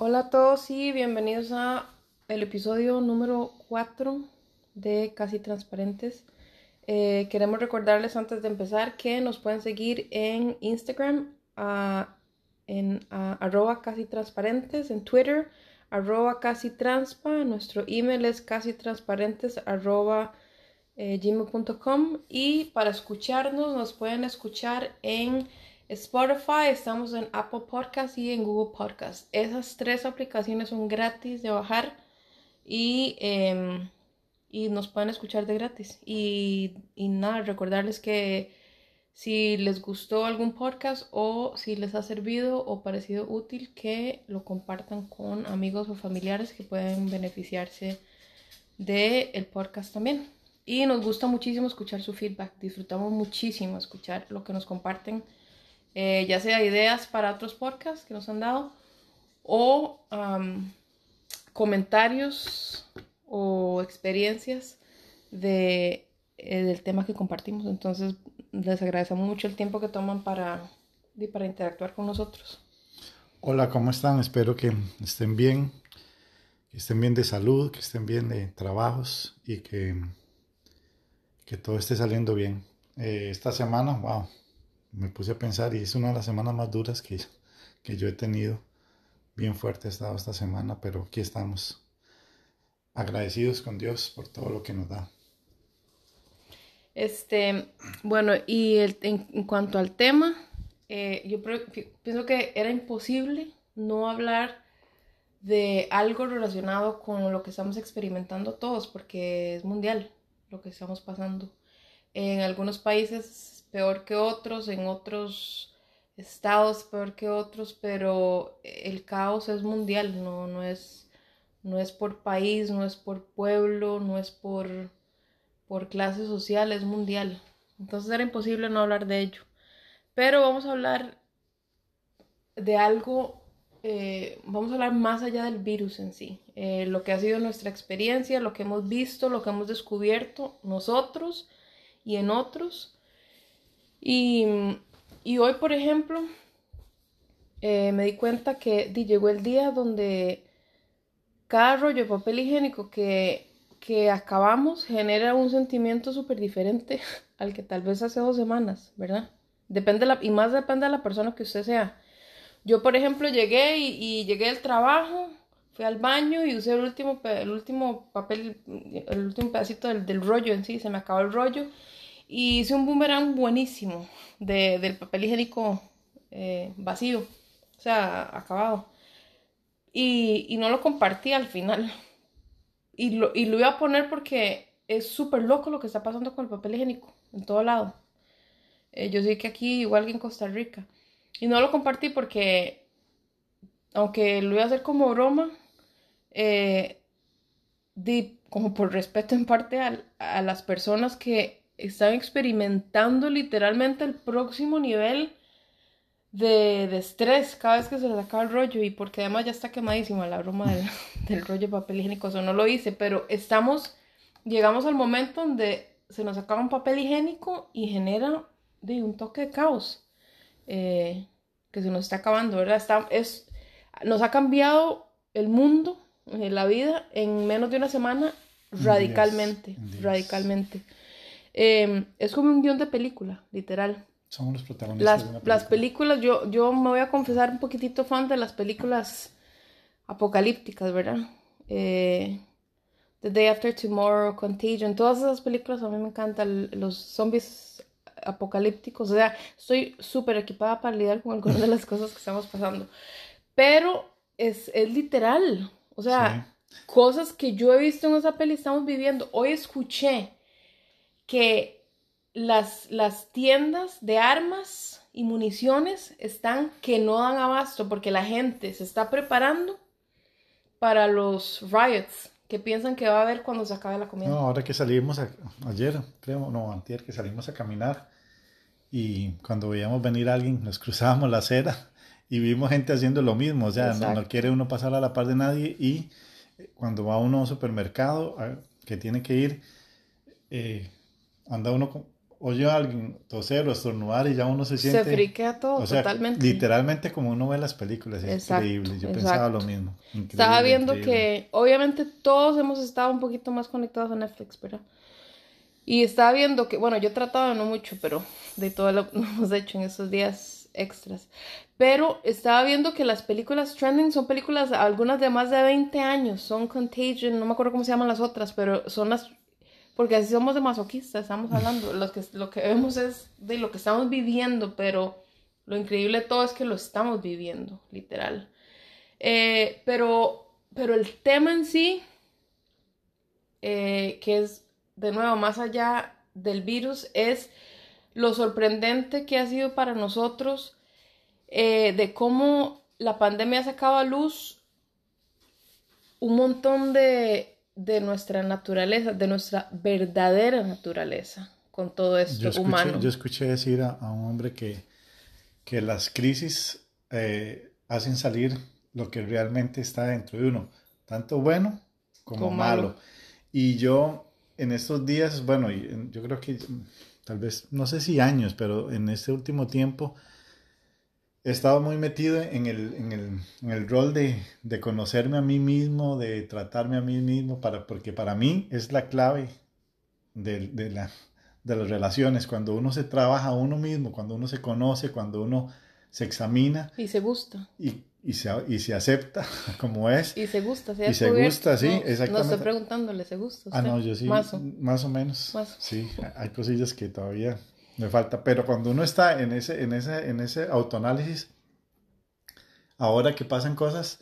Hola a todos y bienvenidos a el episodio número 4 de Casi Transparentes. Eh, queremos recordarles antes de empezar que nos pueden seguir en Instagram, en arroba casi transparentes, en Twitter, arroba casi transpa, nuestro email es casi transparentes arroba eh, gmail.com y para escucharnos nos pueden escuchar en Spotify, estamos en Apple Podcast y en Google Podcast. Esas tres aplicaciones son gratis de bajar y em, y nos pueden escuchar de gratis. Y, nada, recordarles que si les gustó algún podcast o si les ha servido o parecido útil, que lo compartan con amigos o familiares que pueden beneficiarse del el podcast también. Y nos gusta muchísimo escuchar su feedback, disfrutamos muchísimo escuchar lo que nos comparten, eh, ya sea ideas para otros podcasts que nos han dado o comentarios o experiencias de, eh, del tema que compartimos. Entonces, les agradecemos mucho el tiempo que toman para, para interactuar con nosotros. Hola, ¿cómo están? Espero que estén bien, que estén bien de salud, que estén bien de trabajos y que, que todo esté saliendo bien. Eh, esta semana, wow, me puse a pensar y es una de las semanas más duras que, que yo he tenido. Bien fuerte he estado esta semana, pero aquí estamos agradecidos con Dios por todo lo que nos da. Este, bueno, y en, cuanto al tema, eh, yo pienso que era imposible no hablar de algo relacionado con lo que estamos experimentando todos, porque es mundial lo que estamos pasando. En algunos países peor que otros, en otros estados peor que otros, pero el caos es mundial, no, no es no es por país, no es por pueblo, no es por, por clase social, es mundial. Entonces era imposible no hablar de ello. Pero vamos a hablar de algo, eh, vamos a hablar más allá del virus en sí, eh, lo que ha sido nuestra experiencia, lo que hemos visto, lo que hemos descubierto nosotros y en otros. Y, hoy, por ejemplo, eh, me di cuenta que llegó el día donde cada rollo de papel higiénico que, que acabamos genera un sentimiento súper diferente al que tal vez hace dos semanas, ¿verdad? Depende la, y más depende de la persona que usted sea. Yo, por ejemplo, llegué y, llegué del trabajo, fui al baño y usé el último, el último papel, el último pedacito del, del rollo en sí, se me acabó el rollo. Y hice un boomerang buenísimo de, del papel higiénico eh, vacío, o sea, acabado y, no lo compartí al final. Y lo, y lo iba a poner porque es súper loco lo que está pasando con el papel higiénico en todo lado. Eh, yo sé que aquí, igual que en Costa Rica. Y no lo compartí porque, aunque lo iba a hacer como broma, eh, di, como por respeto en parte a, a las personas que están experimentando literalmente el próximo nivel de, estrés cada vez que se le acaba el rollo y porque además ya está quemadísima la broma del, rollo de papel higiénico, eso no lo hice, pero estamos, llegamos al momento donde se nos acaba un papel higiénico y genera de un toque de caos eh, que se nos está acabando, ¿verdad? Está, es, nos ha cambiado el mundo, eh, la vida, en menos de una semana radicalmente, radicalmente. Eh, es como un guion de película, literal. Somos los protagonistas. Las, las películas, yo, yo me voy a confesar un poquitito fan de las películas apocalípticas, ¿verdad? Eh, The Day After Tomorrow, Contagion, todas esas películas a mí me encantan, los zombies apocalípticos, o sea, estoy súper equipada para lidiar con algunas de las cosas que estamos pasando, pero es, es literal, o sea, cosas que yo he visto en esa peli estamos viviendo. Hoy escuché que las, las tiendas de armas y municiones están que no dan abasto porque la gente se está preparando para los riots que piensan que va a haber cuando se acabe la comida. No, ahora que salimos ayer, creo, no, antier, que salimos a caminar y cuando veíamos venir a alguien nos cruzábamos la acera y vimos gente haciendo lo mismo, o sea, no, quiere uno pasar a la par de nadie y cuando va uno a un supermercado que tiene que ir, eh, anda uno con oye a alguien toser o estornudar y ya uno se siente... Se friquea todo, o sea, totalmente. Literalmente como uno ve las películas, es Exacto, increíble. Yo exacto. pensaba lo mismo. Increíble, Estaba viendo increíble. que obviamente todos hemos estado un poquito más conectados a Netflix, ¿verdad? Y estaba viendo que, bueno, yo he tratado no mucho, pero de todo lo que hemos hecho en esos días extras. Pero estaba viendo que las películas trending son películas, algunas de más de 20 años, son Contagion, no me acuerdo cómo se llaman las otras, pero son las, porque así somos de masoquistas, estamos hablando, los que, lo que vemos es de lo que estamos viviendo, pero lo increíble de todo es que lo estamos viviendo, literal. Eh, pero, pero el tema en sí, eh, que es de nuevo más allá del virus, es lo sorprendente que ha sido para nosotros eh, de cómo la pandemia ha sacado a luz un montón de, de nuestra naturaleza, de nuestra verdadera naturaleza con todo esto Yo escuché, humano. yo escuché decir a, a un hombre que, que las crisis eh, hacen salir lo que realmente está dentro de uno, tanto bueno como, Como malo. malo. Y yo en estos días, bueno, yo creo que mm, tal vez, no sé si años, pero en este último tiempo he estado muy metido en el, en el, en el rol de, de conocerme a mí mismo, de tratarme a mí mismo, para, porque para mí es la clave de, de la, de las relaciones, cuando uno se trabaja a uno mismo, cuando uno se conoce, cuando uno se examina Y se gusta. y, y, se, y se acepta como es. Y se gusta, se Y se gusta, sí, No, No exactamente. estoy preguntándole, ¿se gusta? Ah, no, yo sí, Mazo. más o menos. Más. Sí, hay cosillas que todavía me falta, pero cuando uno está en ese, en ese, en ese autoanálisis, ahora que pasan cosas,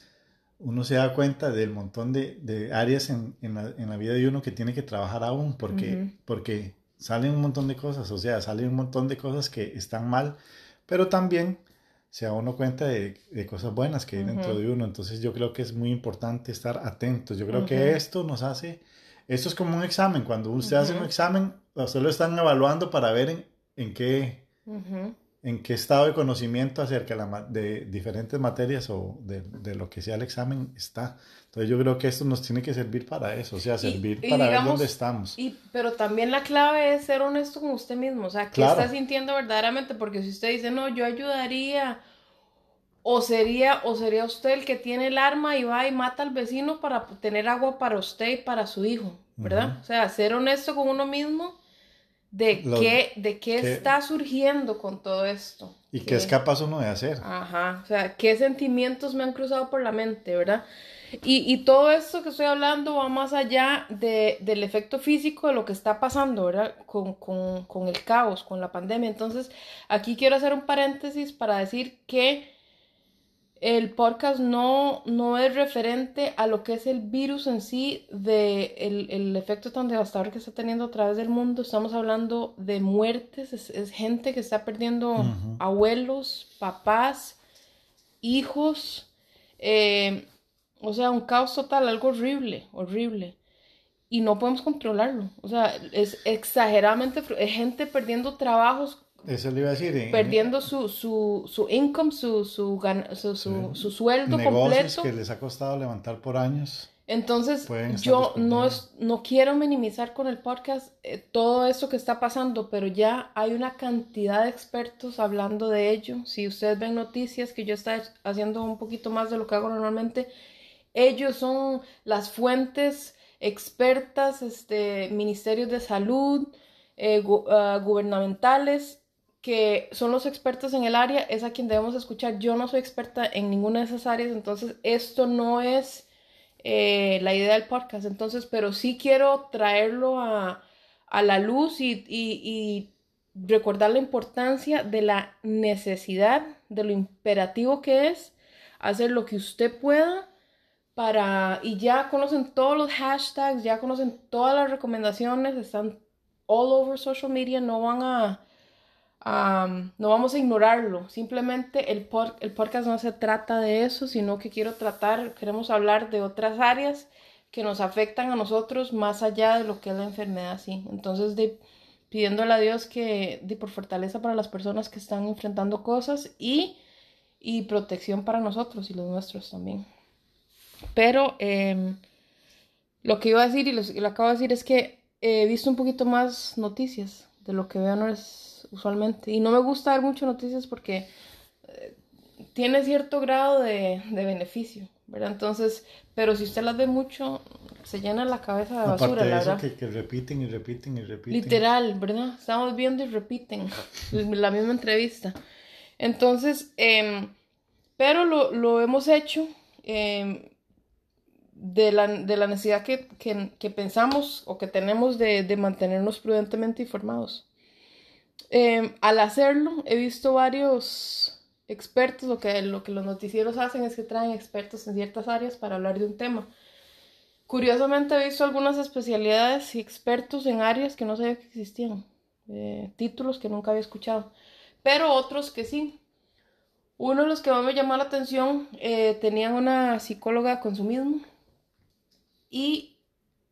uno se da cuenta del montón de, de áreas en, en la, en la vida de uno que tiene que trabajar aún, porque, porque salen un montón de cosas, o sea, salen un montón de cosas que están mal, pero también se da uno cuenta de, de cosas buenas que hay dentro de uno, entonces yo creo que es muy importante estar atentos, yo creo que esto nos hace, esto es como un examen, cuando usted hace un examen, usted lo están evaluando para ver en, en qué en qué estado de conocimiento acerca de, la ma- de diferentes materias o de, de lo que sea el examen está. Entonces yo creo que esto nos tiene que servir para eso, o sea, servir y para ver dónde estamos. Y, pero también la clave es ser honesto con usted mismo, o sea, qué Claro. está sintiendo verdaderamente, porque si usted dice, no, yo ayudaría, o sería, o sería usted el que tiene el arma y va y mata al vecino para tener agua para usted y para su hijo, ¿verdad? O sea, ser honesto con uno mismo de qué, de qué, qué- está surgiendo con todo esto. ¿Y qué es capaz uno de hacer? Ajá, o sea, qué sentimientos me han cruzado por la mente, ¿verdad? Y, y todo esto que estoy hablando va más allá de, del efecto físico de lo que está pasando, ¿verdad? Con, con, con el caos, con la pandemia. Entonces, aquí quiero hacer un paréntesis para decir que el podcast no, no es referente a lo que es el virus en sí, de el, el efecto tan devastador que está teniendo a través del mundo. Estamos hablando de muertes, es, es gente que está perdiendo abuelos, papás, hijos, eh, o sea, un caos total, algo horrible, horrible. Y no podemos controlarlo. O sea, es exageradamente, es gente perdiendo trabajos, Eso le iba a decir. en- perdiendo su, su, su income, su, su, gan- su, su, su sueldo negocios completo. que les ha costado levantar por años. Entonces, yo no, es- no quiero minimizar con el podcast eh, todo esto que está pasando, pero ya hay una cantidad de expertos hablando de ello. Si ustedes ven noticias que yo estoy haciendo un poquito más de lo que hago normalmente, ellos son las fuentes expertas, este, ministerios de salud, eh, gu- ah, gubernamentales, que son los expertos en el área, es a quien debemos escuchar. Yo no soy experta en ninguna de esas áreas, entonces esto no es eh, la idea del podcast. Entonces, pero sí quiero traerlo a, a la luz y, y- y recordar la importancia de la necesidad, de lo imperativo que es hacer lo que usted pueda para, y ya conocen todos los hashtags, ya conocen todas las recomendaciones, están all over social media, no van a, no vamos a ignorarlo, simplemente el, pod- el podcast no se trata de eso, sino que quiero tratar, queremos hablar de otras áreas que nos afectan a nosotros más allá de lo que es la enfermedad, sí. Entonces, de, pidiéndole a Dios que, de, por fortaleza para las personas que están enfrentando cosas y, y protección para nosotros y los nuestros también. Pero em, lo que iba a decir y lo, y lo acabo de decir es que he visto un poquito más noticias de lo que veo no usualmente. Y no me gusta ver mucho noticias porque eh, tiene cierto grado de, de beneficio, ¿verdad? Entonces, pero si usted las ve mucho, se llena la cabeza de basura, Aparte de la eso, verdad. que, que repiten y repiten y repiten. Literal, ¿verdad? Estamos viendo y repiten la misma entrevista. Entonces, em, pero lo, lo hemos hecho em, de, la, de la necesidad que, que- que pensamos o que tenemos de, de mantenernos prudentemente informados. Em, al hacerlo, he visto varios expertos, lo que, lo que los noticieros hacen es que traen expertos en ciertas áreas para hablar de un tema. Curiosamente he visto algunas especialidades y expertos en áreas que no sabía que existían, eh, títulos que nunca había escuchado, pero otros que sí. Uno de los que más me llamó la atención eh, tenían una psicóloga consumismo y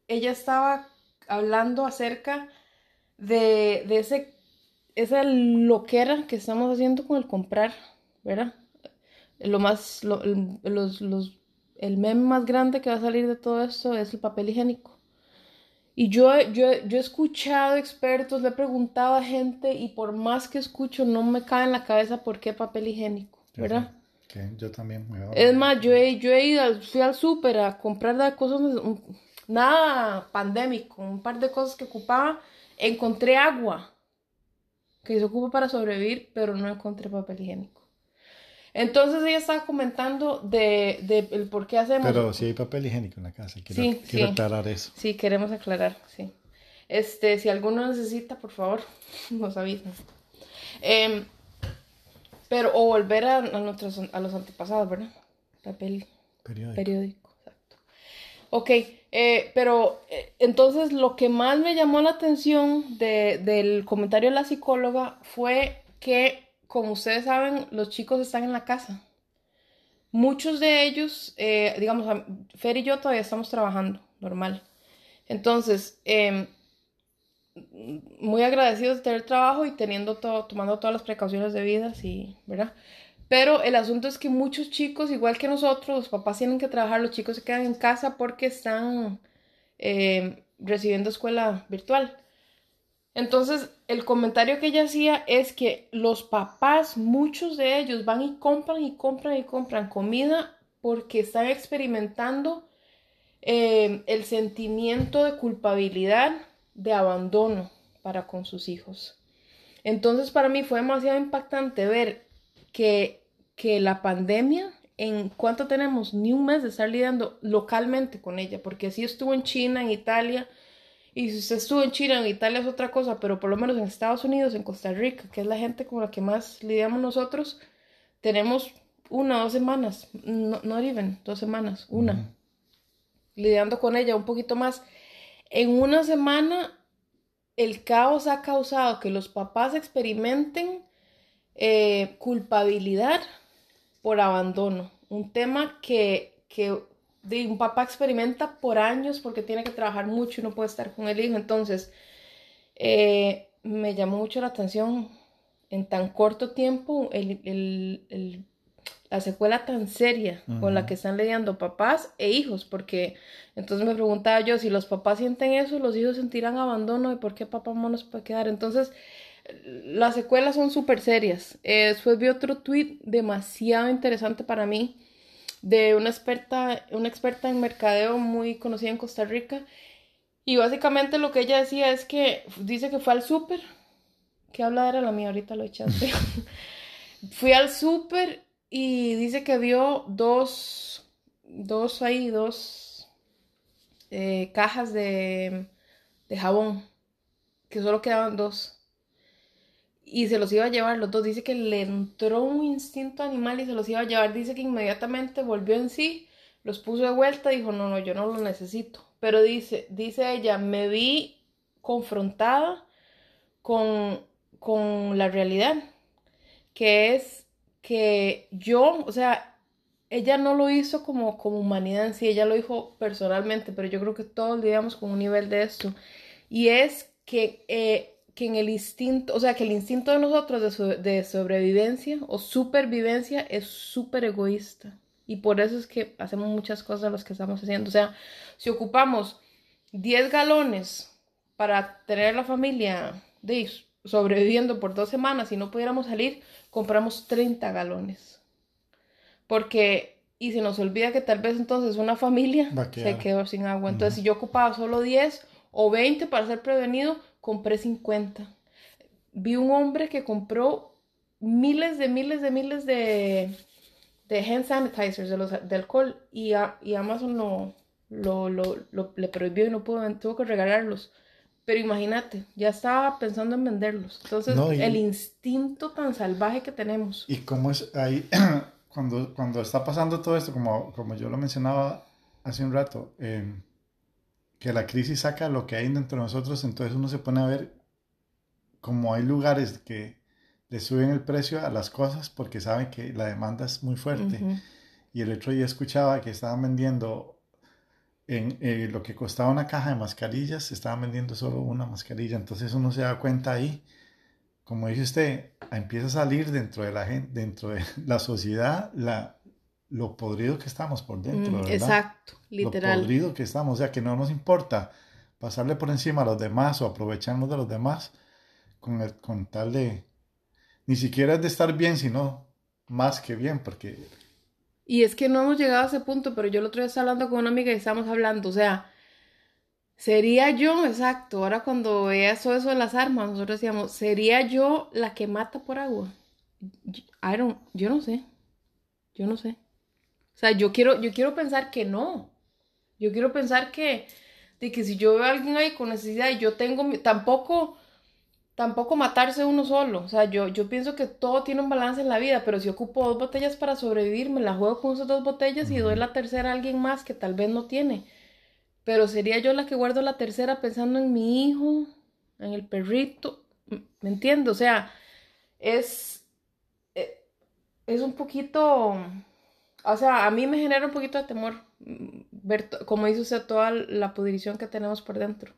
ella estaba hablando acerca de, de ese, esa loquera que estamos haciendo con el comprar, ¿verdad? Lo más, lo- el, los, los, el meme más grande que va a salir de todo esto es el papel higiénico. Y yo, yo, yo he escuchado expertos, le he preguntado a gente y por más que escucho no me cae en la cabeza por qué papel higiénico, ¿verdad? Que yo también. me Es más, yo he, yo he ido, fui al súper a comprar cosas, nada pandémico, un par de cosas que ocupaba. Encontré agua que se ocupa para sobrevivir, pero no encontré papel higiénico. Entonces ella estaba comentando de, de el por qué hacemos. Pero si hay papel higiénico en la casa, quiero, Sí, quiero sí. aclarar eso. Sí, queremos aclarar, sí. Este, si alguno necesita, por favor, nos avisan. Em, pero, o volver a, a nuestros, a los antepasados, ¿verdad? Papel Periódico. periódico. Ok, eh, pero eh, entonces lo que más me llamó la atención de- del comentario de la psicóloga fue que, como ustedes saben, los chicos están en la casa. Muchos de ellos, eh, digamos, Fer y yo todavía estamos trabajando, normal. Entonces, em, muy agradecidos de tener trabajo y teniendo todo, tomando todas las precauciones debidas y, ¿verdad? Pero el asunto es que muchos chicos, igual que nosotros, los papás tienen que trabajar, los chicos se quedan en casa porque están eh, recibiendo escuela virtual. Entonces, el comentario que ella hacía es que los papás, muchos de ellos, van y compran y compran y compran comida porque están experimentando eh, el sentimiento de culpabilidad, de abandono para con sus hijos. Entonces, para mí fue demasiado impactante ver que, que la pandemia, en cuánto tenemos, ni un mes de estar lidiando localmente con ella, porque así estuvo en China, en Italia, y si usted estuvo en China, en Italia es otra cosa, pero por lo menos en Estados Unidos, en Costa Rica, que es la gente con la que más lidiamos nosotros, tenemos una o dos semanas, no, not even, dos semanas, una, lidiando con ella un poquito más. En una semana, el caos ha causado que los papás experimenten eh, culpabilidad por abandono. Un tema que, que de un papá experimenta por años porque tiene que trabajar mucho y no puede estar con el hijo. Entonces, eh, me llamó mucho la atención en tan corto tiempo el, el- el- la secuela tan seria con la que están lidiando papás e hijos, porque entonces me preguntaba yo, si los papás sienten eso, los hijos sentirán abandono y por qué papá no nos puede quedar. Entonces, las secuelas son súper serias. Eh, después vi otro tweet demasiado interesante para mí de una experta, una experta en mercadeo muy conocida en Costa Rica. Y básicamente lo que ella decía es que dice que fue al súper. ¿Qué habla era la mía? Ahorita lo echaste. Fui al súper y dice que vio dos, dos ahí, dos eh, cajas de, de jabón, que solo quedaban dos. Y se los iba a llevar los dos. Dice que le entró un instinto animal y se los iba a llevar. Dice que inmediatamente volvió en sí, los puso de vuelta dijo, no, no, yo no los necesito. Pero dice, dice ella, me vi confrontada con, con la realidad, que es que yo, o sea, ella no lo hizo como, como humanidad en sí, ella lo dijo personalmente, pero yo creo que todos lidiamos con un nivel de esto. Y es que, eh, que en el instinto, o sea, que el instinto de nosotros de, so- de sobrevivencia o supervivencia es súper egoísta. Y por eso es que hacemos muchas cosas las que estamos haciendo. O sea, si ocupamos 10 galones para tener la familia de sobreviviendo por dos semanas y no pudiéramos salir, compramos 30 galones. Porque, y se nos olvida que tal vez entonces una familia se quedó sin agua. Entonces, si yo ocupaba solo 10 o 20 para ser prevenido, compré 50. Vi un hombre que compró miles de miles de miles de, de hand sanitizers, de, los, de alcohol, y, y Amazon lo, lo, lo, le prohibió y no pudo, tuvo que regalarlos. Pero imagínate, ya estaba pensando en venderlos. Entonces, el instinto tan salvaje que tenemos. Y cómo es ahí, cuando, cuando está pasando todo esto, como, como yo lo mencionaba hace un rato, em, que la crisis saca lo que hay dentro de nosotros, entonces uno se pone a ver como hay lugares que le suben el precio a las cosas porque saben que la demanda es muy fuerte. Y el otro día escuchaba que estaban vendiendo en eh, lo que costaba una caja de mascarillas, estaban vendiendo solo una mascarilla. Entonces uno se da cuenta ahí, como dice usted, empieza a salir dentro de la gente, dentro de la sociedad, la, lo podrido que estamos por dentro. Mm, exacto, literal. Lo podrido que estamos, o sea, que no nos importa pasarle por encima a los demás o aprovecharnos de los demás con, el, con tal de, ni siquiera es de estar bien, sino más que bien, porque y es que no hemos llegado a ese punto, pero yo el otro día estaba hablando con una amiga y estábamos hablando, o sea, sería yo, exacto, ahora cuando veía eso, eso de las armas, nosotros decíamos, sería yo la que mata por agua. I don't, yo no sé, yo no sé. O sea, yo quiero, yo quiero pensar que no. Yo quiero pensar que, de que si yo veo a alguien ahí con necesidad y yo tengo, tampoco tampoco matarse uno solo. O sea, yo, yo pienso que todo tiene un balance en la vida, pero si ocupo dos botellas para sobrevivir, me la juego con esas dos botellas y doy la tercera a alguien más que tal vez no tiene. Pero sería yo la que guardo la tercera pensando en mi hijo, en el perrito. ¿Me entiendo? O sea, es, eh, es un poquito, o sea, a mí me genera un poquito de temor mm, ver, como dice usted, toda la pudrición que tenemos por dentro.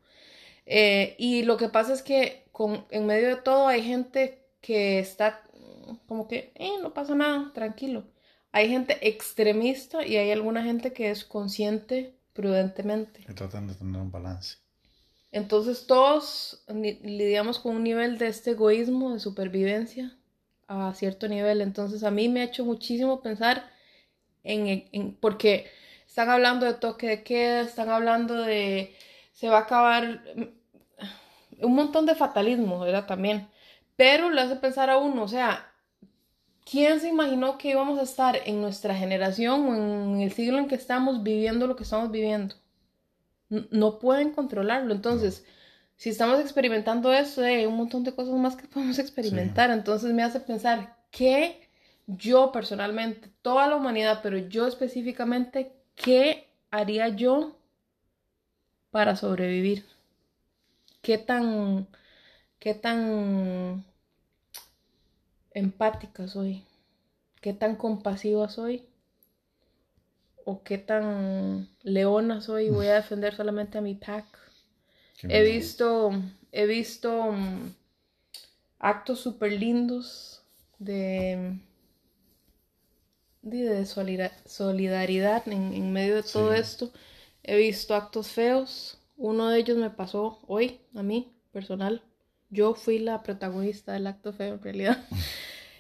Eh, y lo que pasa es que con, en medio de todo hay gente que está como que, eh, no pasa nada, tranquilo. Hay gente extremista y hay alguna gente que es consciente prudentemente. Y tratan de tener un balance. Entonces todos lidiamos con un nivel de este egoísmo, de supervivencia a cierto nivel. Entonces a mí me ha hecho muchísimo pensar en, en porque están hablando de toque de queda, están hablando de se va a acabar un montón de fatalismo, ¿verdad? También. Pero le hace pensar a uno, o sea, ¿quién se imaginó que íbamos a estar en nuestra generación o en el siglo en que estamos viviendo lo que estamos viviendo? No pueden controlarlo. Entonces, si estamos experimentando eso, hay un montón de cosas más que podemos experimentar. Entonces me hace pensar que yo personalmente, toda la humanidad, pero yo específicamente, ¿qué haría yo para sobrevivir? qué tan, qué tan empática soy, qué tan compasiva soy o qué tan leona soy voy a defender solamente a mi pack. He visto, he visto mm, actos súper lindos de, de, solidaridad en, medio de todo esto. He visto actos feos uno de ellos me pasó hoy, a mí, personal. Yo fui la protagonista del acto feo, en realidad.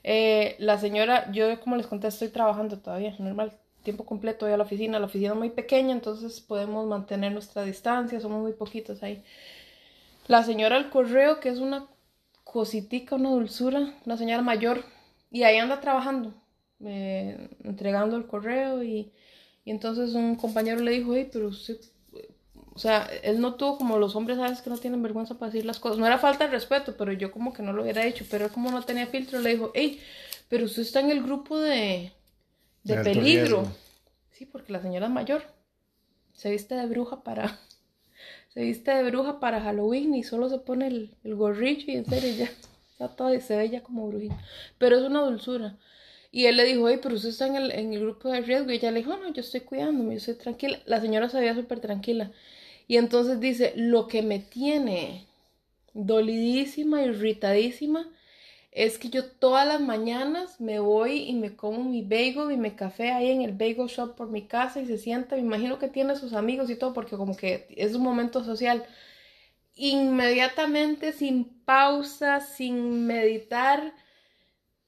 Eh, la señora, yo como les conté, estoy trabajando todavía, normal, tiempo completo voy a la oficina. La oficina es muy pequeña, entonces podemos mantener nuestra distancia, somos muy poquitos ahí. La señora del correo, que es una cositica, una dulzura, una señora mayor, y ahí anda trabajando, eh, entregando el correo y, y, entonces un compañero le dijo, hey, pero usted o sea, él no tuvo como los hombres, sabes, que no tienen vergüenza para decir las cosas. No era falta de respeto, pero yo como que no lo hubiera hecho. Pero él como no tenía filtro, le dijo, hey, pero usted está en el grupo de, de, peligro. Sí, porque la señora es mayor. Se viste de bruja para... Se viste de bruja para Halloween y solo se pone el, el gorrillo y en serio ya está todo y se ve ya como brujita. Pero es una dulzura. Y él le dijo, hey, pero usted está en el, en el grupo de riesgo. Y ella le dijo, no, yo estoy cuidándome, yo estoy tranquila. La señora se veía súper tranquila. Y entonces dice, lo que me tiene dolidísima, irritadísima, es que yo todas las mañanas me voy y me como mi bagel y mi café ahí en el bagel shop por mi casa y se sienta, me imagino que tiene sus amigos y todo, porque como que es un momento social. inmediatamente, sin pausa, sin meditar,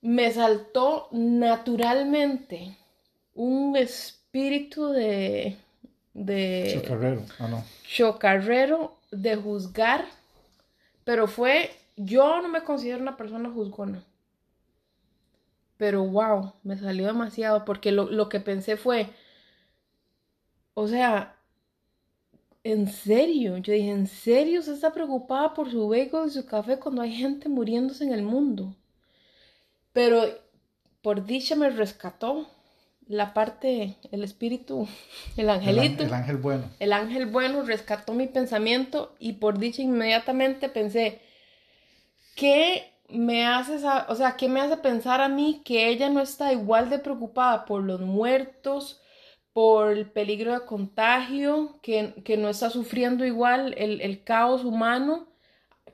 me saltó naturalmente un espíritu de... de chocarrero, ah, no. chocarrero de juzgar, pero fue, yo no me considero una persona juzgona, pero wow, me salió demasiado, porque lo, lo que pensé fue, o sea, en serio, yo dije, ¿en serio se está preocupada por su beco y su café cuando hay gente muriéndose en el mundo? Pero por dicha me rescató la parte, el espíritu, el angelito. El, ángel bueno. El ángel bueno rescató mi pensamiento y por dicha inmediatamente pensé, ¿qué me hace, o sea, qué me hace pensar a mí que ella no está igual de preocupada por los muertos, por el peligro de contagio, que, no está sufriendo igual el, el, caos humano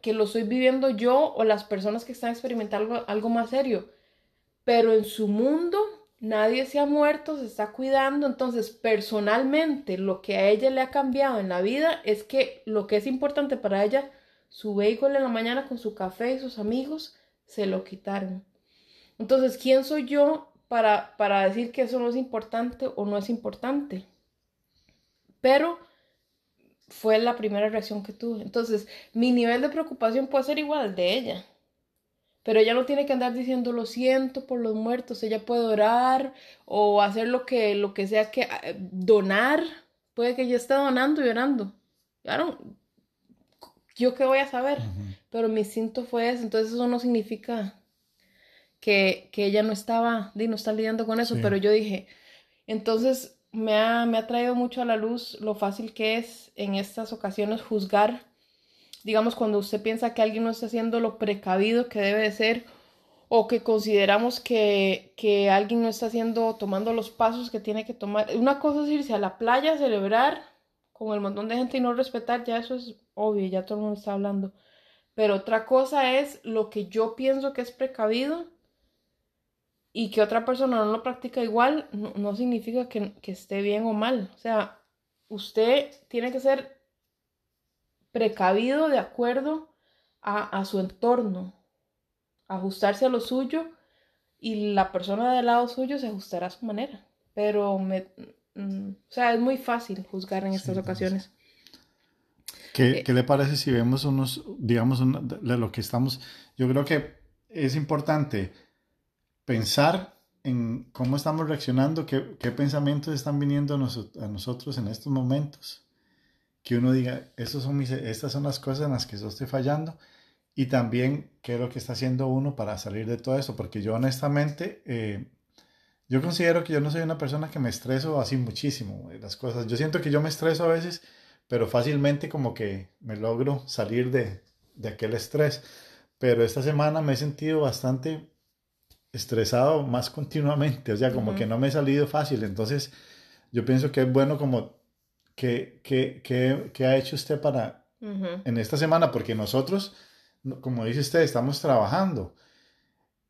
que lo estoy viviendo yo o las personas que están experimentando algo más serio? Pero en su mundo nadie se ha muerto, se está cuidando, entonces personalmente lo que a ella le ha cambiado en la vida es que lo que es importante para ella, su vehículo en la mañana con su café y sus amigos, se lo quitaron. Entonces, ¿quién soy yo para, para decir que eso no es importante o no es importante? Pero fue la primera reacción que tuve. Entonces, mi nivel de preocupación puede ser igual al de ella. Pero ella no tiene que andar diciendo lo siento por los muertos, ella puede orar o hacer lo que, lo que sea que eh, donar. Puede que ella esté donando y orando. Claro, yo qué voy a saber, pero mi instinto fue eso, entonces eso no significa que, ella no estaba, no está lidiando con eso, pero yo dije, entonces me ha, me ha traído mucho a la luz lo fácil que es en estas ocasiones juzgar digamos, cuando usted piensa que alguien no está haciendo lo precavido que debe de ser o que consideramos que, que alguien no está haciendo, tomando los pasos que tiene que tomar. Una cosa es irse a la playa celebrar con el montón de gente y no respetar, ya eso es obvio, ya todo el mundo está hablando. Pero otra cosa es lo que yo pienso que es precavido y que otra persona no lo practica igual, no, no significa que, que esté bien o mal. O sea, usted tiene que ser precavido de acuerdo a, su entorno, ajustarse a lo suyo y la persona del lado suyo se ajustará a su manera. Pero, me, mm, o sea, es muy fácil juzgar en estas ocasiones. ¿Qué, eh, ¿Qué, le parece si vemos unos, digamos, de lo que estamos? Yo creo que es importante pensar en cómo estamos reaccionando, qué, pensamientos están viniendo a, nosotros en estos momentos que uno diga, son mis, estas son las cosas en las que yo estoy fallando y también qué es lo que está haciendo uno para salir de todo eso, porque yo honestamente, eh, yo considero que yo no soy una persona que me estreso así muchísimo las cosas. Yo siento que yo me estreso a veces, pero fácilmente como que me logro salir de, de aquel estrés. Pero esta semana me he sentido bastante estresado más continuamente, o sea, como que no me he salido fácil. Entonces, yo pienso que es bueno como ¿Qué, qué, qué, qué ha hecho usted para en esta semana? Porque nosotros, como dice usted, estamos trabajando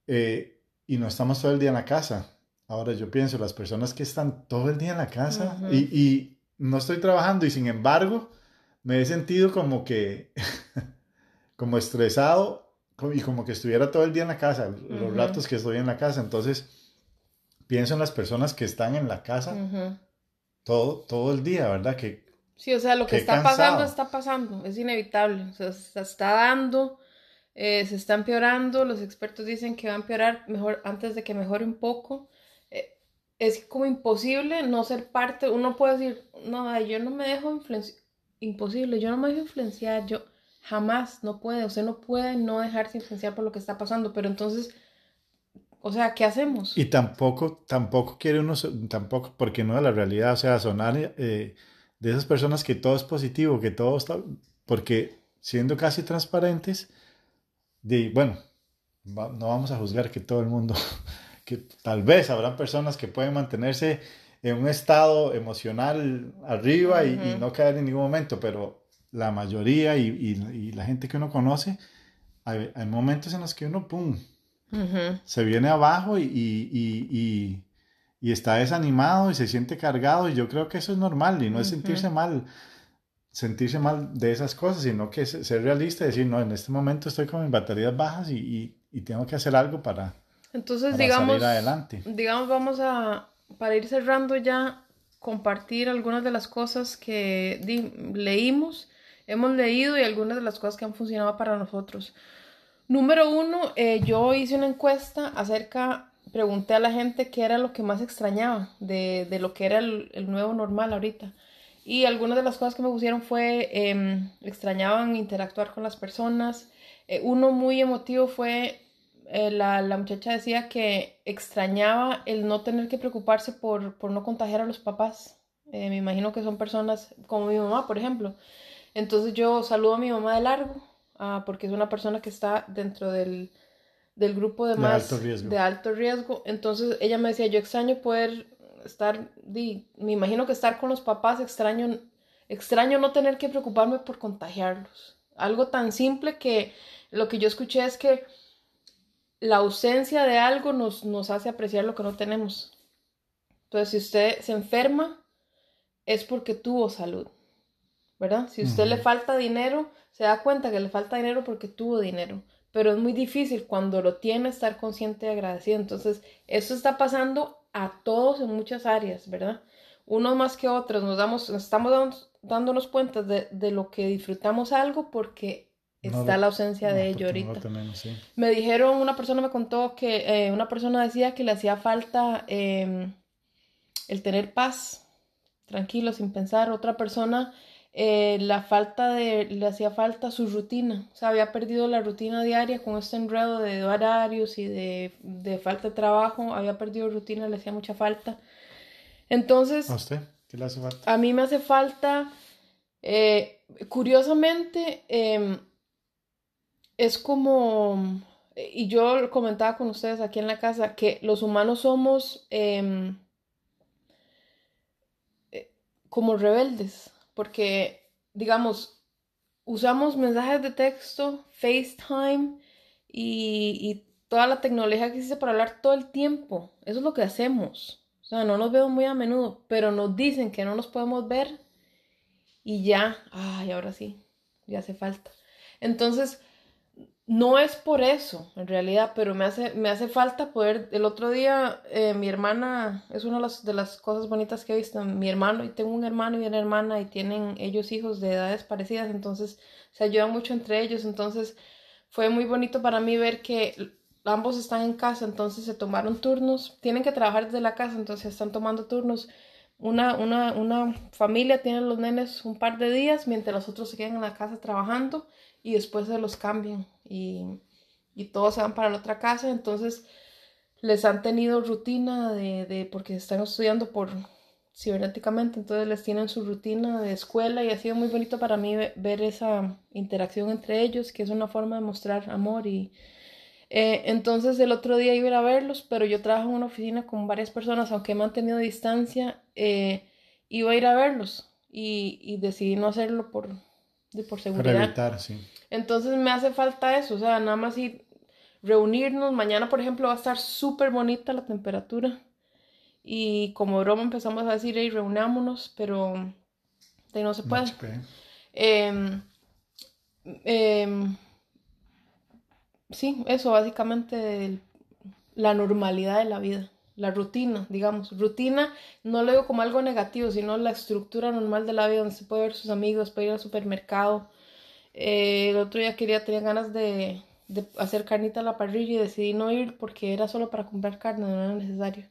eh, y no estamos todo el día en la casa. Ahora yo pienso, las personas que están todo el día en la casa y, y, no estoy trabajando y sin embargo me he sentido como que, como estresado y como que estuviera todo el día en la casa, los ratos que estoy en la casa. Entonces, pienso en las personas que están en la casa todo, todo el día, ¿verdad? Que, sí, o sea, lo que está pasando está pasando, es inevitable, o sea, se está dando, eh, se está empeorando, los expertos dicen que va a empeorar mejor antes de que mejore un poco. Eh, es como imposible no ser parte, uno puede decir, no, yo no me dejo influenciar, imposible, yo no me dejo influenciar, yo jamás, no puede, usted no puede no dejarse influenciar por lo que está pasando, pero entonces o sea, ¿qué hacemos? Y tampoco, tampoco quiere uno, tampoco, porque no es la realidad, o sea, sonar eh, de esas personas que todo es positivo, que todo está, porque siendo casi transparentes, de, bueno, no vamos a juzgar que todo el mundo, que tal vez habrá personas que pueden mantenerse en un estado emocional arriba y, no caer en ningún momento, pero la mayoría y, y, la gente que uno conoce, hay, hay momentos en los que uno, ¡pum!, se viene abajo y, está desanimado y se siente cargado y yo creo que eso es normal y no es sentirse mal. sentirse mal de esas cosas, sino que ser realista y decir, no, en este momento estoy con mis baterías bajas y, y, tengo que hacer algo para, Entonces, digamos, salir adelante. Digamos, vamos a, para ir cerrando ya, compartir algunas de las cosas que leímos, hemos leído y algunas de las cosas que han funcionado para nosotros. Número uno, eh, yo hice una encuesta acerca, pregunté a la gente qué era lo que más extrañaba de, lo que era el, nuevo normal ahorita. Y algunas de las cosas que me pusieron fue, eh, extrañaban interactuar con las personas. Eh, uno muy emotivo fue, eh, la, la, muchacha decía que extrañaba el no tener que preocuparse por, por no contagiar a los papás. Me imagino que son personas como mi mamá, por ejemplo. Entonces yo saludo a mi mamá de largo, ah, porque es una persona que está dentro del, del grupo de, más alto riesgo. de alto riesgo. Entonces ella me decía, yo extraño poder estar, di, me imagino que estar con los papás extraño, extraño no tener que preocuparme por contagiarlos. Algo tan simple que lo que yo escuché es que la ausencia de algo nos, nos hace apreciar lo que no tenemos. Entonces, si usted se enferma, es porque tuvo salud, ¿verdad? Si a usted le falta dinero, se da cuenta que le falta dinero porque tuvo dinero. Pero es muy difícil cuando lo tiene estar consciente y agradecido. Entonces, eso está pasando a todos en muchas áreas, ¿verdad? Unos más que otros, nos damos, estamos dándonos cuenta de, de, lo que disfrutamos algo porque está la ausencia de ello ahorita. Me dijeron, una persona me contó que eh, una persona decía que le hacía falta eh, el tener paz, tranquilo, sin pensar. Otra persona eh, la falta de, le hacía falta su rutina, o sea, había perdido la rutina diaria con este enredo de horarios y de, de falta de trabajo, había perdido rutina, le hacía mucha falta. Entonces... ¿A usted? ¿Qué le hace falta? A mí me hace falta, eh, curiosamente, eh, es como, y yo comentaba con ustedes aquí en la casa, que los humanos somos em, eh, como rebeldes porque, digamos, usamos mensajes de texto, FaceTime y, y, toda la tecnología que existe para hablar todo el tiempo. Eso es lo que hacemos. O sea, no nos vemos muy a menudo, pero nos dicen que no nos podemos ver y ya, ay, ahora sí, ya hace falta. Entonces, no es por eso, en realidad, pero me hace, me hace falta poder. El otro día, eh, mi hermana, es una de las, de las, cosas bonitas que he visto. Mi hermano, y tengo un hermano y una hermana, y tienen ellos hijos de edades parecidas, entonces se ayudan mucho entre ellos. Entonces, fue muy bonito para mí ver que ambos están en casa, entonces se tomaron turnos. Tienen que trabajar desde la casa, entonces están tomando turnos. Una, una, una familia tiene los nenes un par de días, mientras los otros se quedan en la casa trabajando y después se los cambian y, y todos se van para la otra casa, entonces les han tenido rutina de, de, porque están estudiando por cibernéticamente, entonces les tienen su rutina de escuela y ha sido muy bonito para mí ver esa interacción entre ellos, que es una forma de mostrar amor y eh, entonces el otro día iba a ir a verlos, pero yo trabajo en una oficina con varias personas, aunque he mantenido distancia, eh, iba a ir a verlos y, y decidí no hacerlo por, de por seguridad. Para evitar, sí. Entonces me hace falta eso, o sea, nada más ir reunirnos. Mañana, por ejemplo, va a estar súper bonita la temperatura. Y como broma empezamos a decir, hey, reunámonos, pero de no se puede. Eh, eh, sí, eso básicamente la normalidad de la vida, la rutina, digamos. Rutina no lo digo como algo negativo, sino la estructura normal de la vida donde se puede ver sus amigos, puede ir al supermercado, eh, el otro día quería, tenía ganas de, hacer carnita a la parrilla y decidí no ir porque era solo para comprar carne, no era necesario.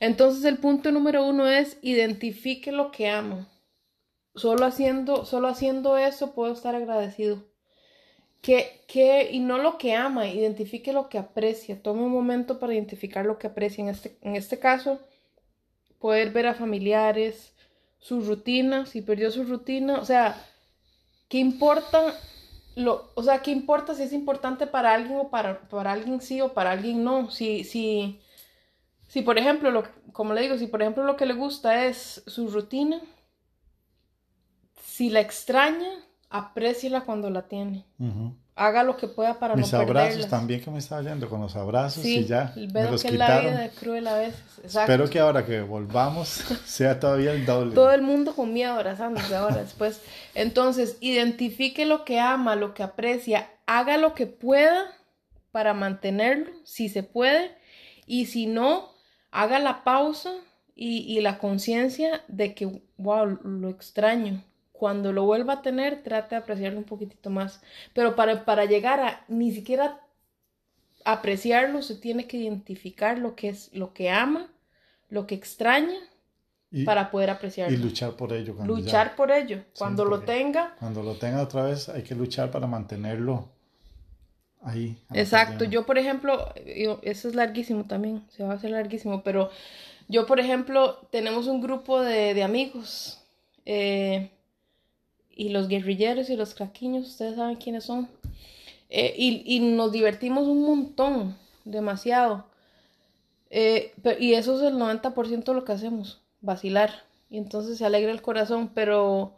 Entonces el punto número uno es identifique lo que amo. Solo haciendo, solo haciendo eso puedo estar agradecido. Que, que, y no lo que ama, identifique lo que aprecia. Tome un momento para identificar lo que aprecia. En este, en este caso, poder ver a familiares, su rutina, si perdió su rutina, o sea, ¿Qué importa? Lo, o sea, ¿qué importa si es importante para alguien o para, para alguien sí o para alguien no? Si, si, si por ejemplo, lo, como le digo, si por ejemplo lo que le gusta es su rutina, si la extraña, apréciela cuando la tiene. Haga lo que pueda para Mis no abrazos perderlas. también que me estaba yendo con los abrazos Sí, y ya me los que la quitaron. vida es cruel a veces. Exacto. Espero que ahora que volvamos sea todavía el doble. Todo el mundo con miedo abrazándose ahora después. Entonces, identifique lo que ama, lo que aprecia, haga lo que pueda para mantenerlo, si se puede, y si no, haga la pausa y, y la conciencia de que, wow, lo extraño. Cuando lo vuelva a tener, trate de apreciarlo un poquitito más. Pero para, para llegar a ni siquiera apreciarlo, se tiene que identificar lo que es, lo que ama, lo que extraña, y, para poder apreciarlo. y luchar por ello. cuando ya- luchar por ello. Cuando lo tenga. Cuando lo tenga otra vez hay que luchar para mantenerlo ahí. Exacto. Yo, por ejemplo, yo- eso es larguísimo también, se va a hacer larguísimo, pero yo, por ejemplo, tenemos un grupo de, de amigos eh, y los guerrilleros y los craquiños, ustedes saben quiénes son. Eh, y, y nos divertimos un montón, demasiado. Eh, y eso es el 90% de lo que hacemos, vacilar. Y entonces se alegra el corazón, pero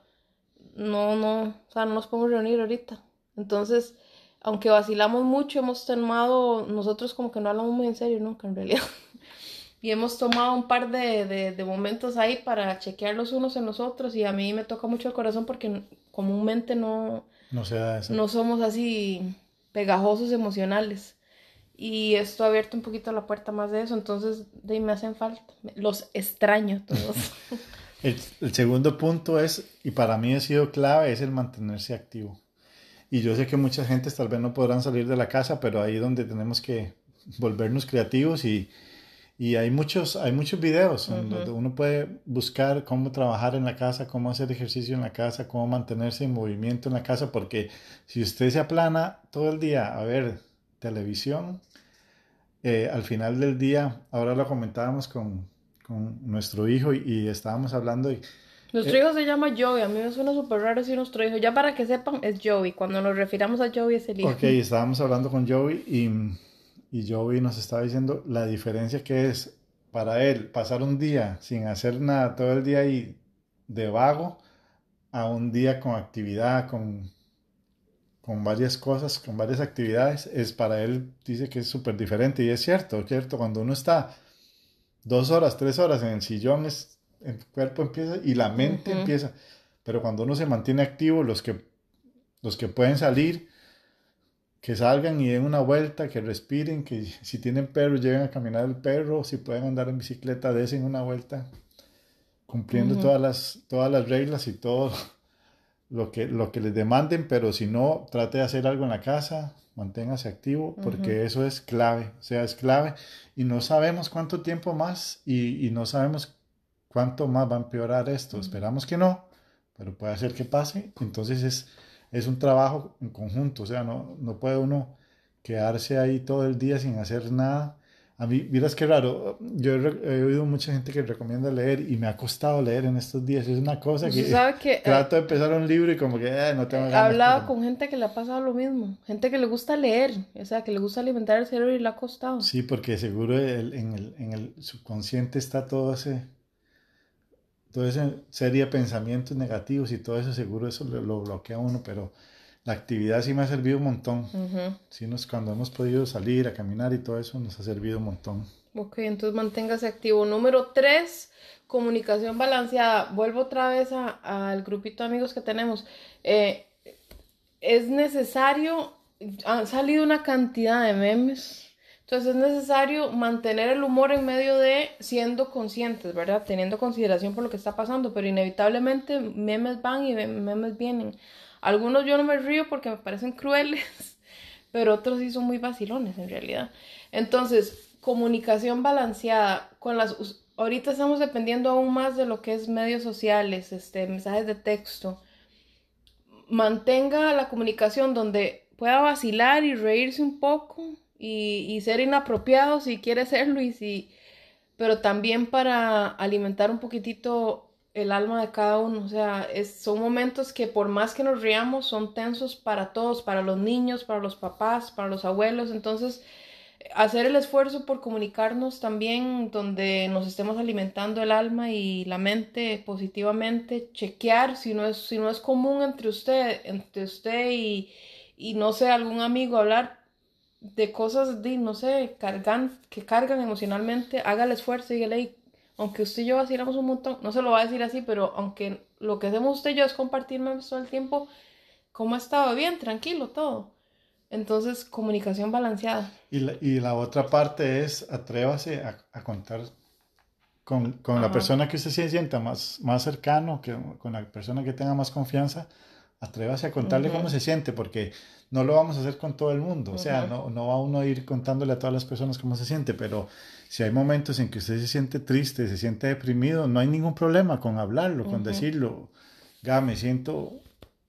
no, no, o sea, no nos podemos reunir ahorita. Entonces, aunque vacilamos mucho, hemos tomado, nosotros como que no hablamos muy en serio nunca, en realidad. Y hemos tomado un par de, de, de momentos ahí para chequear los unos en los otros y a mí me toca mucho el corazón porque comúnmente no, No sea eso. no somos así pegajosos emocionales. Y esto ha abierto un poquito la puerta más de eso, entonces de ahí me hacen falta. Los extraño todos. El, el segundo punto es, y para mí ha sido clave, es el mantenerse activo. Y yo sé que mucha gente tal vez no podrán salir de la casa, pero ahí es donde tenemos que volvernos creativos y, y hay muchos, hay muchos videos en Ujú. donde uno puede buscar cómo trabajar en la casa, cómo hacer ejercicio en la casa, cómo mantenerse en movimiento en la casa, porque si usted se aplana todo el día a ver televisión, eh, al final del día, ahora lo comentábamos con, con nuestro hijo y, y estábamos hablando y Nuestro hijo se llama Joey, a mí me suena súper raro decir nuestro hijo. Ya para que sepan, es Joey. Cuando nos refiramos a Joey es el hijo. Ok, estábamos hablando con Joey y, y Joey nos estaba diciendo la diferencia que es para él pasar un día sin hacer nada todo el día ahí de vago a un día con actividad, con, con varias cosas, con varias actividades, es para él, dice que es súper diferente. Y es cierto, es cierto, cuando uno está dos horas, tres horas en el sillón, es, el cuerpo empieza y la mente empieza, pero cuando uno se mantiene activo, los que, los que pueden salir, que salgan y den una vuelta, que respiren, que si tienen perro, lleguen a caminar el perro, si pueden andar en bicicleta, desen una vuelta, cumpliendo todas las, todas las reglas y todo lo que, lo que les demanden, pero si no, trate de hacer algo en la casa, manténgase activo, porque eso es clave, o sea, es clave, y no sabemos cuánto tiempo más y, y no sabemos cuánto más va a empeorar esto, esperamos que no, pero puede ser que pase, entonces es, es un trabajo en conjunto, o sea, no, no puede uno quedarse ahí todo el día sin hacer nada. A mí, miras qué raro, yo he, he oído mucha gente que recomienda leer y me ha costado leer en estos días, es una cosa que que eh, trato de empezar un libro y como que eh, no tengo he ganas. hablado pero- con gente que le ha pasado lo mismo. Gente que le gusta leer, o sea, que le gusta alimentar el cerebro y le ha costado. Sí, porque seguro el- en, el, en el subconsciente está todo ese, toda esa serie de pensamientos negativos y todo eso, seguro eso lo, lo bloquea uno, pero la actividad sí me ha servido un montón. Ujú. Sí, nos, cuando hemos podido salir a caminar y todo eso nos ha servido un montón. Ok, entonces manténgase activo. Número tres, comunicación balanceada. Vuelvo otra vez al grupito de amigos que tenemos. Eh, es necesario, han salido una cantidad de memes. Entonces es necesario mantener el humor en medio de siendo conscientes, ¿verdad? Teniendo consideración por lo que está pasando, pero inevitablemente memes van y memes vienen. Algunos yo no me río porque me parecen crueles, pero otros sí son muy vacilones en realidad. Entonces, comunicación balanceada con las ahorita estamos dependiendo aún más de lo que es medios sociales, este, mensajes de texto. Mantenga la comunicación donde pueda vacilar y reírse un poco y, y ser inapropiado si quiere serlo y si pero también para alimentar un poquitito el alma de cada uno. O sea, son momentos que por más que nos riamos, son tensos para todos, para los niños, para los papás, para los abuelos. Entonces, hacer el esfuerzo por comunicarnos también donde nos estemos alimentando el alma y la mente positivamente, chequear si no es, si no es común entre usted, entre usted y, y no sé, algún amigo hablar de cosas, de, no sé, cargan, que cargan emocionalmente, haga el esfuerzo y dígale, aunque usted y yo vacilamos un montón, no se lo va a decir así, pero aunque lo que hacemos usted y yo es compartirme todo el tiempo, ¿cómo ha estado? Bien, tranquilo, todo. Entonces, comunicación balanceada. Y la, y la otra parte es, atrévase a, a contar con, con la persona que usted se sienta más, más cercano, que, con la persona que tenga más confianza, atrévase a contarle cómo se siente, porque no lo vamos a hacer con todo el mundo, o sea, no, no va uno a ir contándole a todas las personas cómo se siente, pero si hay momentos en que usted se siente triste, se siente deprimido, no hay ningún problema con hablarlo, con decirlo, ya me siento,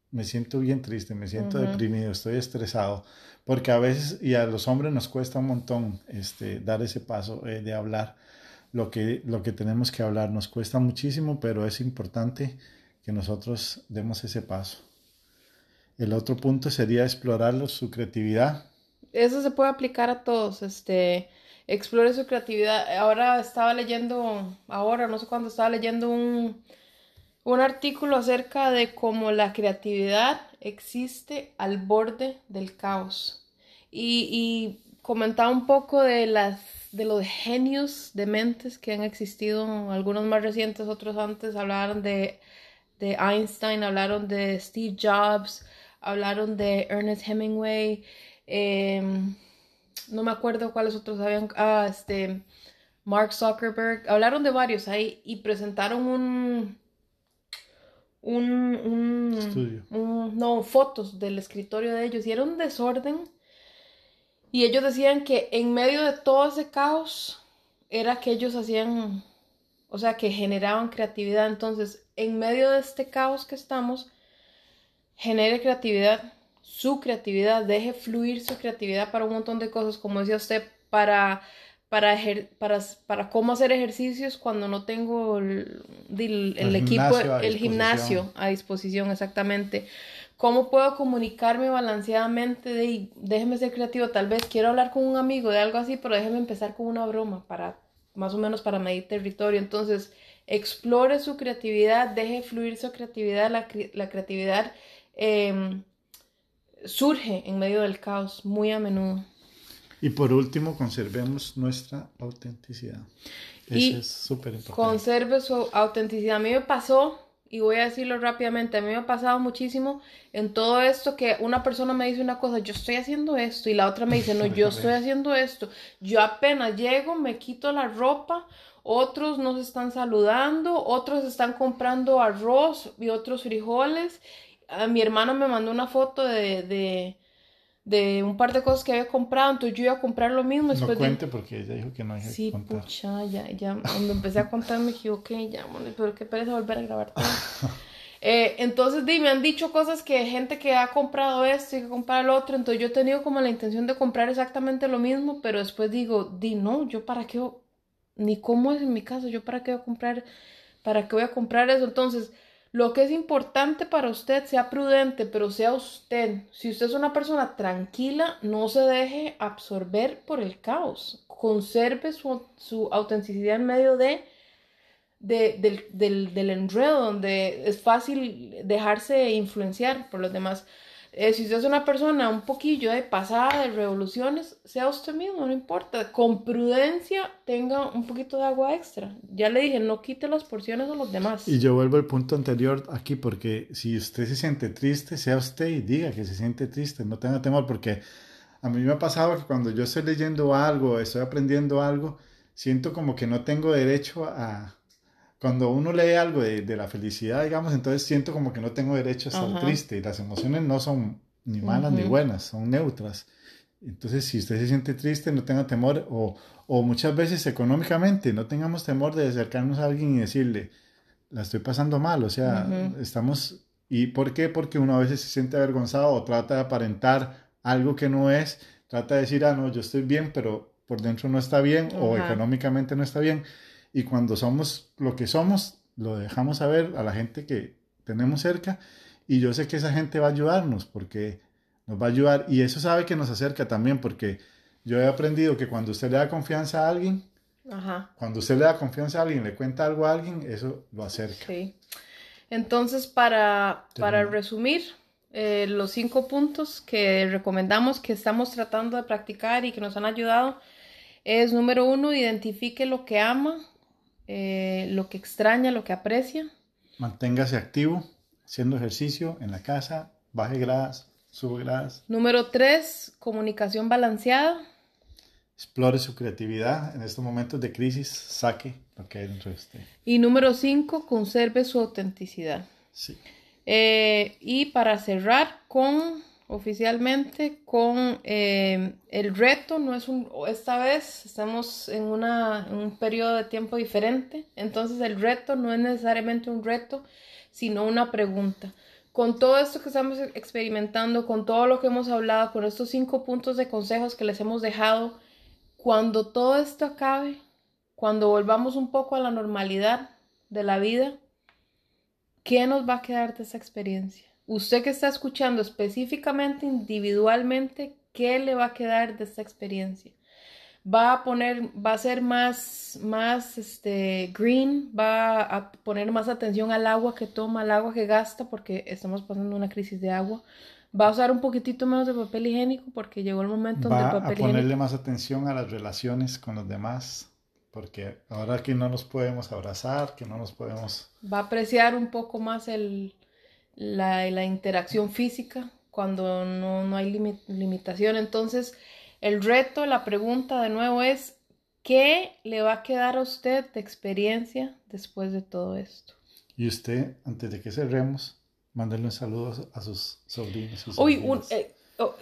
me siento bien triste, me siento deprimido, estoy estresado, porque a veces, y a los hombres nos cuesta un montón este, dar ese paso eh, de hablar lo que, lo que tenemos que hablar, nos cuesta muchísimo, pero es importante que nosotros demos ese paso. El otro punto sería explorar su creatividad. Eso se puede aplicar a todos, este, explore su creatividad. Ahora estaba leyendo, ahora no sé cuándo estaba leyendo un, un artículo acerca de cómo la creatividad existe al borde del caos. Y, comentaba un poco de las de los genios de mentes que han existido, algunos más recientes, otros antes, hablaron de, de Einstein, hablaron de Steve Jobs, hablaron de Ernest Hemingway, em, no me acuerdo cuáles otros habían, ah, este, Mark Zuckerberg, hablaron de varios ahí y presentaron un, un, un, Estudio. un- no, fotos del escritorio de ellos y era un desorden y ellos decían que en medio de todo ese caos era que ellos hacían, o sea, que generaban creatividad. Entonces, en medio de este caos que estamos, genere creatividad, su creatividad, deje fluir su creatividad para un montón de cosas, como decía usted, para, para, ejer- para, para cómo hacer ejercicios cuando no tengo el, el- el El equipo, gimnasio el gimnasio a disposición, exactamente. ¿Cómo puedo comunicarme balanceadamente? De, déjeme ser creativo, tal vez quiero hablar con un amigo de algo así, pero déjeme empezar con una broma para, más o menos para medir territorio. Entonces, explore su creatividad, deje fluir su creatividad, la, la creatividad em, surge en medio del caos muy a menudo. Y por último, conservemos nuestra autenticidad. Eso Y es súper importante. Conserve su autenticidad. A mí me pasó, y voy a decirlo rápidamente, a mí me ha pasado muchísimo en todo esto que una persona me dice una cosa, yo estoy haciendo esto, y la otra me dice, no, yo estoy haciendo esto. Yo apenas llego, me quito la ropa, otros nos están saludando, otros están comprando arroz y otros frijoles. A mi hermana me mandó una foto de, de, de un par de cosas que había comprado, entonces yo iba a comprar lo mismo. No Después de- cuente porque ella dijo que no hay que Sí, contar. pucha, ya, ya, cuando empecé a contar me equivoqué, ya, mole, pero qué pereza volver a grabar todo. Eh, entonces, di, me han dicho cosas que gente que ha comprado esto y que compra el otro, entonces yo he tenido como la intención de comprar exactamente lo mismo, pero después digo, di, no, yo para qué, ni cómo es en mi caso, yo para qué voy a comprar, para qué voy a comprar eso, entonces... Lo que es importante para usted, sea prudente, pero sea usted. Si usted es una persona tranquila, no se deje absorber por el caos. Conserve su, su autenticidad en medio de, de- del, del, del enredo, donde es fácil dejarse influenciar por los demás. Eh, si usted es una persona un poquillo de pasada de revoluciones, sea usted mismo, no importa. Con prudencia, tenga un poquito de agua extra. Ya le dije, no quite las porciones a los demás. Y yo vuelvo al punto anterior aquí porque si usted se siente triste, sea usted y diga que se siente triste, no tenga temor porque a mí me ha pasado que cuando yo estoy leyendo algo, estoy aprendiendo algo, siento como que no tengo derecho a... Cuando uno lee algo de, de la felicidad, digamos, entonces siento como que no tengo derecho a estar Ajá. triste y las emociones no son ni malas ni buenas, son neutras. Entonces, si usted se siente triste, no tenga temor o, o muchas veces económicamente, no tengamos temor de acercarnos a alguien y decirle, la estoy pasando mal, o sea, estamos... ¿Y por qué? Porque uno a veces se siente avergonzado o trata de aparentar algo que no es, trata de decir, ah, no, yo estoy bien, pero por dentro no está bien o económicamente no está bien. Y cuando somos lo que somos, lo dejamos saber a la gente que tenemos cerca y yo sé que esa gente va a ayudarnos porque nos va a ayudar y eso sabe que nos acerca también porque yo he aprendido que cuando usted le da confianza a alguien, Ajá. cuando usted le da confianza a alguien, le cuenta algo a alguien, eso lo acerca. Sí. Entonces, para, para resumir, eh, los cinco puntos que recomendamos que estamos tratando de practicar y que nos han ayudado es número uno, identifique lo que ama, eh, lo que extraña, lo que aprecia. Manténgase activo, haciendo ejercicio en la casa, baje gradas, sube gradas. Número tres, comunicación balanceada. Explore su creatividad en estos momentos de crisis, saque lo que hay dentro de usted. Y número cinco, conserve su autenticidad. Sí. Eh, y para cerrar con oficialmente con eh, el reto, no es un, esta vez estamos en, una, en un periodo de tiempo diferente, entonces el reto no es necesariamente un reto, sino una pregunta. Con todo esto que estamos experimentando, con todo lo que hemos hablado, con estos cinco puntos de consejos que les hemos dejado, cuando todo esto acabe, cuando volvamos un poco a la normalidad de la vida, ¿qué nos va a quedar de esa experiencia? Usted que está escuchando específicamente, individualmente, ¿qué le va a quedar de esta experiencia? Va a poner, va a ser más, más, este, green, va a poner más atención al agua que toma, al agua que gasta, porque estamos pasando una crisis de agua. Va a usar un poquitito menos de papel higiénico porque llegó el momento va donde el a papel ponerle higiénico más atención a las relaciones con los demás, porque ahora que no nos podemos abrazar, que no nos podemos... va a apreciar un poco más el, la, la interacción física cuando no, no hay limi- limitación. Entonces, el reto, la pregunta de nuevo es, ¿qué le va a quedar a usted de experiencia después de todo esto? Y usted, antes de que cerremos, mándale un saludo a sus sobrinos. sus Uy, un- eh, oh,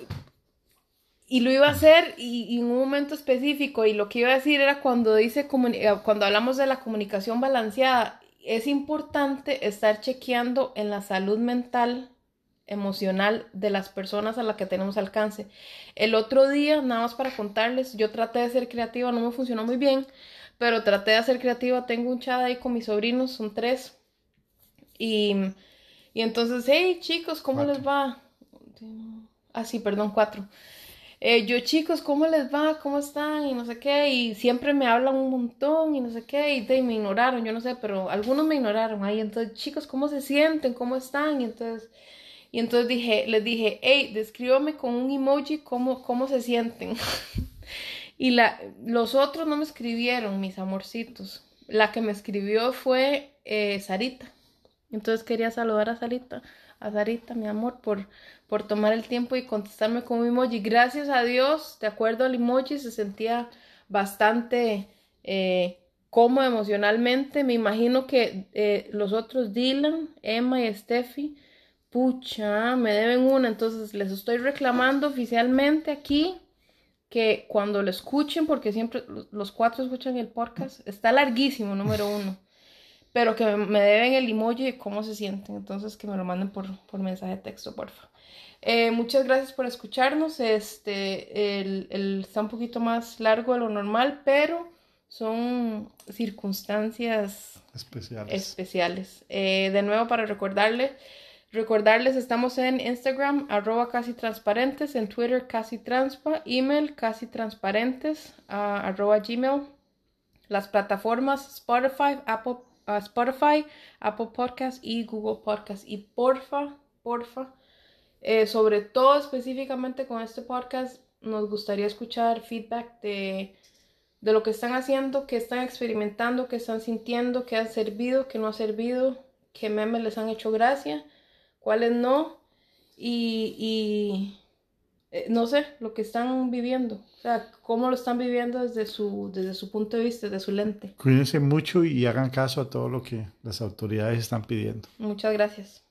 y lo iba a hacer y, y en un momento específico y lo que iba a decir era cuando dice eh, cuando hablamos de la comunicación balanceada es importante estar chequeando en la salud mental emocional de las personas a las que tenemos alcance. El otro día, nada más para contarles, yo traté de ser creativa, no me funcionó muy bien, pero traté de ser creativa. Tengo un chat ahí con mis sobrinos, son tres. Y, y entonces, hey chicos, ¿cómo les va? Ah, sí, perdón, cuatro. Eh, yo, chicos, ¿cómo les va? ¿Cómo están? Y no sé qué. Y siempre me hablan un montón y no sé qué. Y me ignoraron, yo no sé, pero algunos me ignoraron. Ahí, entonces, chicos, ¿cómo se sienten? ¿Cómo están? Y entonces, y entonces dije, les dije, hey, descríbame con un emoji cómo, cómo se sienten. y la, los otros no me escribieron, mis amorcitos. La que me escribió fue eh, Sarita. Entonces quería saludar a Sarita, a Sarita, mi amor, por, por tomar el tiempo y contestarme con un emoji. Gracias a Dios, de acuerdo al emoji, se sentía bastante eh, cómodo emocionalmente. Me imagino que eh, los otros, Dylan, Emma y Steffi, pucha, me deben una. Entonces les estoy reclamando oficialmente aquí que cuando lo escuchen, porque siempre los cuatro escuchan el podcast, está larguísimo, número uno pero que me deben el emoji de cómo se sienten. Entonces, que me lo manden por, por mensaje de texto, porfa. Eh, muchas gracias por escucharnos. Este, el, el, está un poquito más largo de lo normal, pero son circunstancias especiales. especiales. Eh, de nuevo, para recordarles, recordarles, estamos en Instagram, arroba casi transparentes, en Twitter casi transpa, email casi transparentes, uh, arroba gmail, las plataformas Spotify, Apple Spotify, Apple Podcast y Google Podcast. Y porfa, porfa, eh, sobre todo específicamente con este podcast, nos gustaría escuchar feedback de, de lo que están haciendo, que están experimentando, que están sintiendo, que han servido, que no ha servido, qué memes les han hecho gracia, cuáles no. Y, y eh, no sé, lo que están viviendo, o sea, cómo lo están viviendo desde su, desde su punto de vista, desde su lente. Cuídense mucho y hagan caso a todo lo que las autoridades están pidiendo. Muchas gracias.